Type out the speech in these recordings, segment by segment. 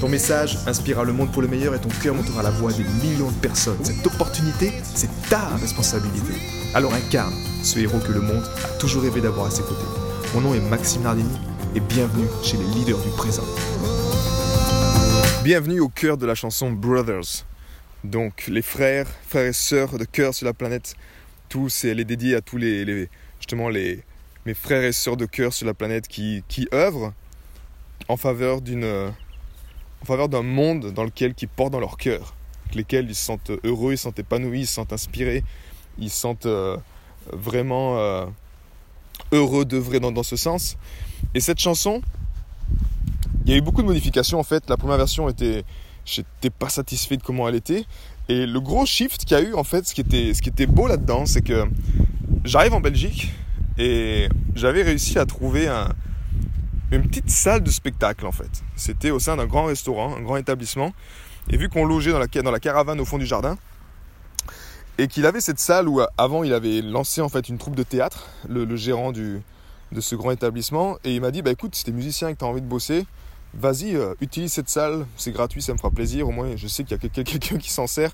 Ton message inspirera le monde pour le meilleur et ton cœur montera la voix des millions de personnes. Cette opportunité, c'est ta responsabilité. Alors incarne ce héros que le monde a toujours rêvé d'avoir à ses côtés. Mon nom est Maxime Nardini et bienvenue chez les leaders du présent. Bienvenue au cœur de la chanson Brothers. Donc les frères, frères et sœurs de cœur sur la planète. Tous, elle est dédiée à tous les, justement les mes frères et sœurs de cœur sur la planète qui, qui œuvrent en faveur d'une en faveur d'un monde dans lequel ils portent dans leur cœur, lesquels ils se sentent heureux, ils se sentent épanouis, ils se sentent inspirés, ils se sentent euh, vraiment euh, heureux d'œuvrer dans, dans ce sens. Et cette chanson, il y a eu beaucoup de modifications en fait. La première version était, j'étais pas satisfait de comment elle était. Et le gros shift qu'il y a eu en fait, ce qui était, ce qui était beau là-dedans, c'est que j'arrive en Belgique et j'avais réussi à trouver un, une petite salle de spectacle en fait. C'était au sein d'un grand restaurant, un grand établissement. Et vu qu'on logeait dans la, caravane au fond du jardin, et qu'il avait cette salle où avant il avait lancé en fait une troupe de théâtre, le, gérant du, de ce grand établissement, et il m'a dit bah écoute, si t'es musicien et que t'as envie de bosser, vas-y, euh, utilise cette salle, c'est gratuit, ça me fera plaisir, au moins je sais qu'il y a quelqu'un qui s'en sert,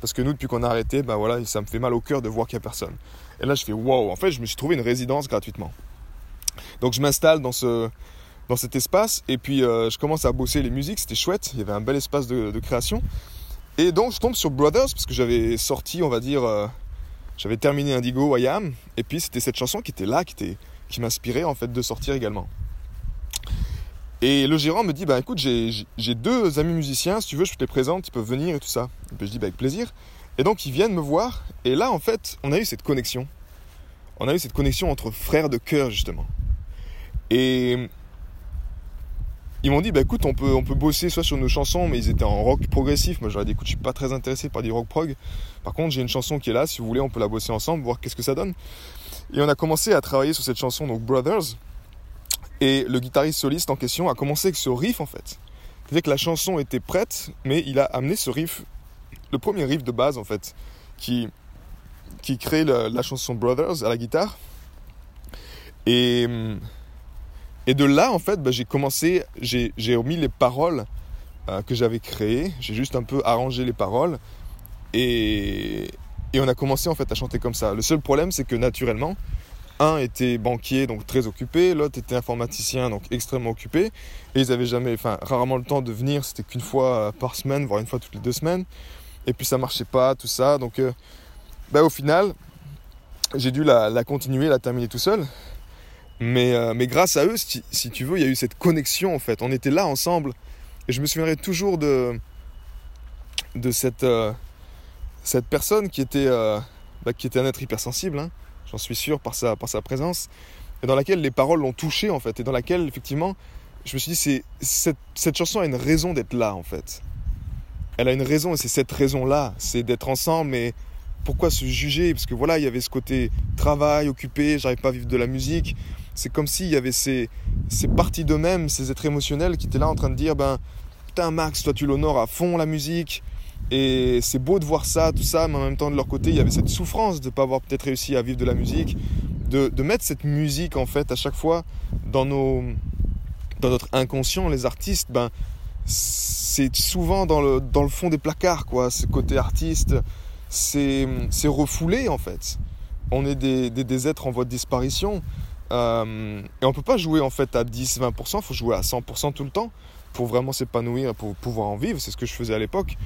parce que nous depuis qu'on a arrêté, bah voilà, ça me fait mal au cœur de voir qu'il n'y a personne. Et là je fais wow, en fait je me suis trouvé une résidence gratuitement. Donc je m'installe dans, ce, dans cet espace et puis euh, je commence à bosser les musiques, c'était chouette, il y avait un bel espace de, création. Et donc je tombe sur Brothers parce que j'avais sorti, on va dire, euh, j'avais terminé Indigo, I Am, et puis c'était cette chanson qui était là, qui, était, qui m'inspirait en fait de sortir également. Et le gérant me dit, bah écoute, j'ai deux amis musiciens, si tu veux, je te les présente, ils peuvent venir et tout ça. Et puis je dis, bah avec plaisir. Et donc ils viennent me voir, et là en fait, on a eu cette connexion. On a eu cette connexion entre frères de cœur justement. Et ils m'ont dit, bah écoute, on peut, on peut bosser soit sur nos chansons, mais ils étaient en rock progressif. Moi, j'aurais dit, écoute, je suis pas très intéressé par du rock prog. Par contre, j'ai une chanson qui est là, si vous voulez, on peut la bosser ensemble, voir qu'est-ce que ça donne. Et on a commencé à travailler sur cette chanson, donc Brothers. Et le guitariste soliste en question a commencé avec ce riff, en fait. C'est-à-dire que la chanson était prête, mais il a amené ce riff, le premier riff de base, en fait, qui, qui crée la chanson Brothers à la guitare. Et et de là, en fait, bah, j'ai commencé, j'ai remis les paroles euh, que j'avais créées, j'ai juste un peu arrangé les paroles, et, on a commencé en fait à chanter comme ça. Le seul problème, c'est que naturellement, un était banquier, donc très occupé, l'autre était informaticien, donc extrêmement occupé, et ils avaient jamais, enfin, rarement le temps de venir, c'était qu'une fois par semaine, voire une fois toutes les deux semaines, et puis ça marchait pas, tout ça, donc euh, bah, au final, j'ai dû la continuer, la terminer tout seul, mais, euh, mais grâce à eux, si, tu veux, il y a eu cette connexion en fait. On était là ensemble. Et je me souviendrai toujours de, de cette, euh, cette personne qui était, euh, bah, qui était un être hypersensible, hein, j'en suis sûr par sa, par sa présence, et dans laquelle les paroles l'ont touché en fait, et dans laquelle effectivement, je me suis dit, c'est, cette, cette chanson a une raison d'être là en fait. Elle a une raison et c'est cette raison-là, c'est d'être ensemble, mais pourquoi se juger? Parce que voilà, il y avait ce côté travail, occupé, j'arrive pas à vivre de la musique c'est comme s'il y avait ces, parties d'eux-mêmes, ces êtres émotionnels qui étaient là en train de dire ben putain Max, toi tu l'honores à fond la musique et c'est beau de voir ça, tout ça, mais en même temps de leur côté il y avait cette souffrance de ne pas avoir peut-être réussi à vivre de la musique, de, mettre cette musique en fait à chaque fois dans notre inconscient, les artistes, ben c'est souvent dans le, fond des placards quoi, ce côté artiste, c'est refoulé en fait. On est des êtres en voie de disparition. Euh, et on peut pas jouer en fait à 10-20%, il faut jouer à 100% tout le temps pour vraiment s'épanouir, pour pouvoir en vivre. C'est ce que je faisais à l'époque.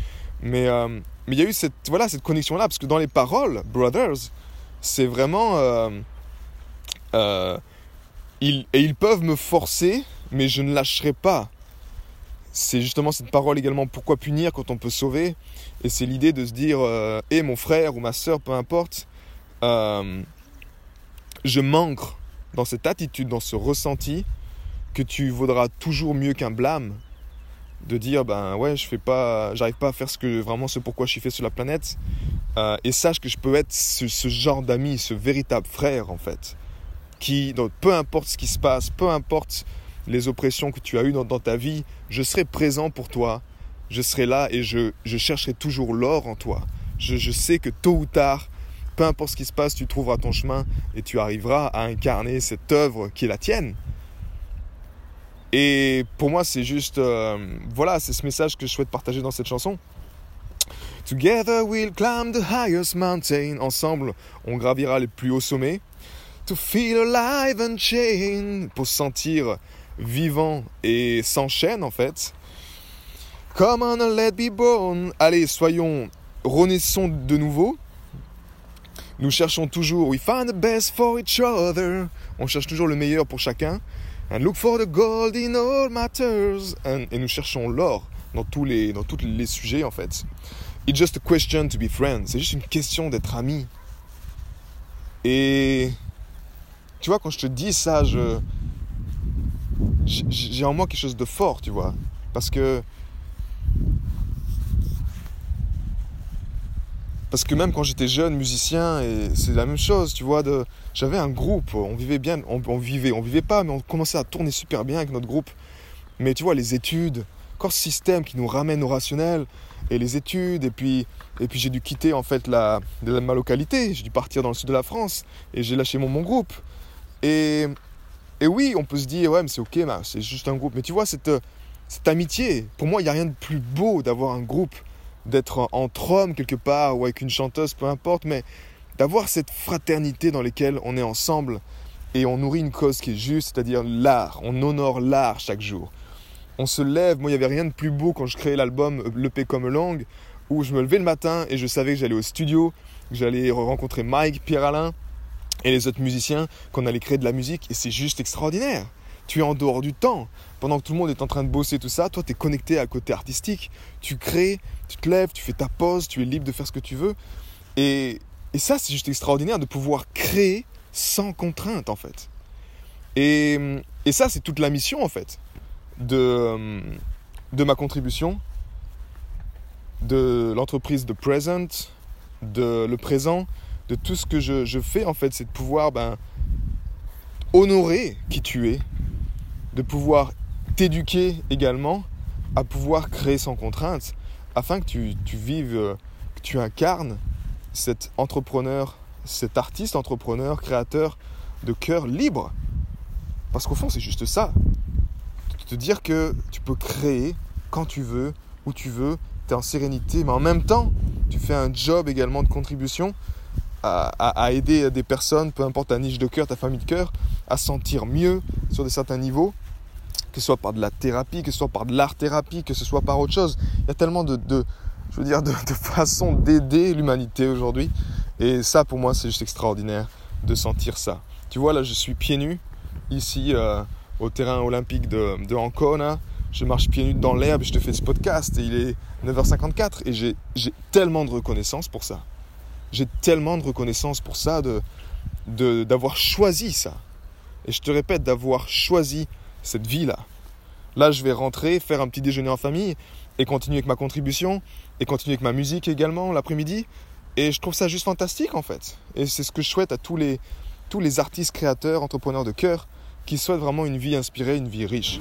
Mais euh, il y a eu cette voilà cette connexion là parce que dans les paroles, Brothers, c'est vraiment euh, ils, et ils peuvent me forcer, mais je ne lâcherai pas. C'est justement cette parole également pourquoi punir quand on peut sauver? Et c'est l'idée de se dire, hé mon frère ou ma soeur, peu importe, je manque dans cette attitude, dans ce ressenti, que tu vaudras toujours mieux qu'un blâme, de dire ben ouais je fais pas j'arrive pas à faire ce que vraiment ce pourquoi je suis fait sur la planète. Euh, et sache que je peux être ce, genre d'ami ce véritable frère en fait qui donc, peu importe ce qui se passe peu importe les oppressions que tu as eues dans, dans ta vie je serai présent pour toi. Je serai là et je, je chercherai toujours l'or en toi. Je, je sais que tôt ou tard peu importe ce qui se passe tu trouveras ton chemin et tu arriveras à incarner cette œuvre qui est la tienne et pour moi, c'est juste, euh, voilà, c'est ce message que je souhaite partager dans cette chanson. Together we'll climb the highest mountain. Ensemble, on gravira les plus hauts sommets. To feel alive and chain. Pour se sentir vivant et sans chaîne, en fait. Come on let be born. Allez, soyons, renaissons de nouveau. Nous cherchons toujours, we find the best for each other. On cherche toujours le meilleur pour chacun. And look for the gold in all matters. And, et nous cherchons l'or dans tous les dans tous les sujets en fait. It's just a question to be friends. C'est juste une question d'être amis. Et tu vois quand je te dis ça, j'ai en moi quelque chose de fort, tu vois, parce que Parce que même quand j'étais jeune musicien, et c'est la même chose, tu vois, j'avais un groupe, on vivait bien, on, vivait, on vivait pas, mais on commençait à tourner super bien avec notre groupe. Mais tu vois, les études, encore ce système qui nous ramène au rationnel, et les études, et puis, et puis j'ai dû quitter en fait la, ma localité, j'ai dû partir dans le sud de la France, et j'ai lâché mon, mon groupe. Et, et oui, on peut se dire, ouais, mais c'est ok, bah, c'est juste un groupe. Mais tu vois, cette, cette amitié, pour moi, il n'y a rien de plus beau d'avoir un groupe d'être entre hommes quelque part ou avec une chanteuse, peu importe, mais d'avoir cette fraternité dans laquelle on est ensemble et on nourrit une cause qui est juste, c'est-à-dire l'art. On honore l'art chaque jour. On se lève. Moi, il n'y avait rien de plus beau quand je créais l'album Le P comme langue, où je me levais le matin et je savais que j'allais au studio, que j'allais rencontrer Mike, Pierre-Alain et les autres musiciens, qu'on allait créer de la musique. Et c'est juste extraordinaire. Tu es en dehors du temps. Pendant que tout le monde est en train de bosser tout ça, toi, tu es connecté à côté artistique. Tu crées, tu te lèves, tu fais ta pause, tu es libre de faire ce que tu veux. Et, et ça, c'est juste extraordinaire de pouvoir créer sans contrainte, en fait. Et, et ça, c'est toute la mission, en fait, de, de ma contribution, de l'entreprise de Present, de le présent, de tout ce que je, je fais, en fait, c'est de pouvoir ben, honorer qui tu es, de pouvoir t'éduquer également à pouvoir créer sans contrainte afin que tu, tu vives, euh, que tu incarnes cet entrepreneur, cet artiste entrepreneur, créateur de cœur libre. Parce qu'au fond, c'est juste ça. Te dire que tu peux créer quand tu veux, où tu veux, tu es en sérénité, mais en même temps, tu fais un job également de contribution à, aider des personnes, peu importe ta niche de cœur, ta famille de cœur, à sentir mieux sur des certains niveaux, que ce soit par de la thérapie, que ce soit par de l'art-thérapie, que ce soit par autre chose. Il y a tellement de, de je veux dire, de façons d'aider l'humanité aujourd'hui. Et ça, pour moi, c'est juste extraordinaire de sentir ça. Tu vois, là, je suis pieds nus, ici, euh, au terrain olympique de, de Ancona. Je marche pieds nus dans l'herbe, je te fais ce podcast et il est 9h54 et j'ai tellement de reconnaissance pour ça. J'ai tellement de reconnaissance pour ça, d'avoir de, choisi ça. Et je te répète, d'avoir choisi cette vie-là. Là, je vais rentrer, faire un petit déjeuner en famille et continuer avec ma contribution et continuer avec ma musique également l'après-midi. Et je trouve ça juste fantastique en fait. Et c'est ce que je souhaite à tous les, tous les artistes, créateurs, entrepreneurs de cœur qui souhaitent vraiment une vie inspirée, une vie riche.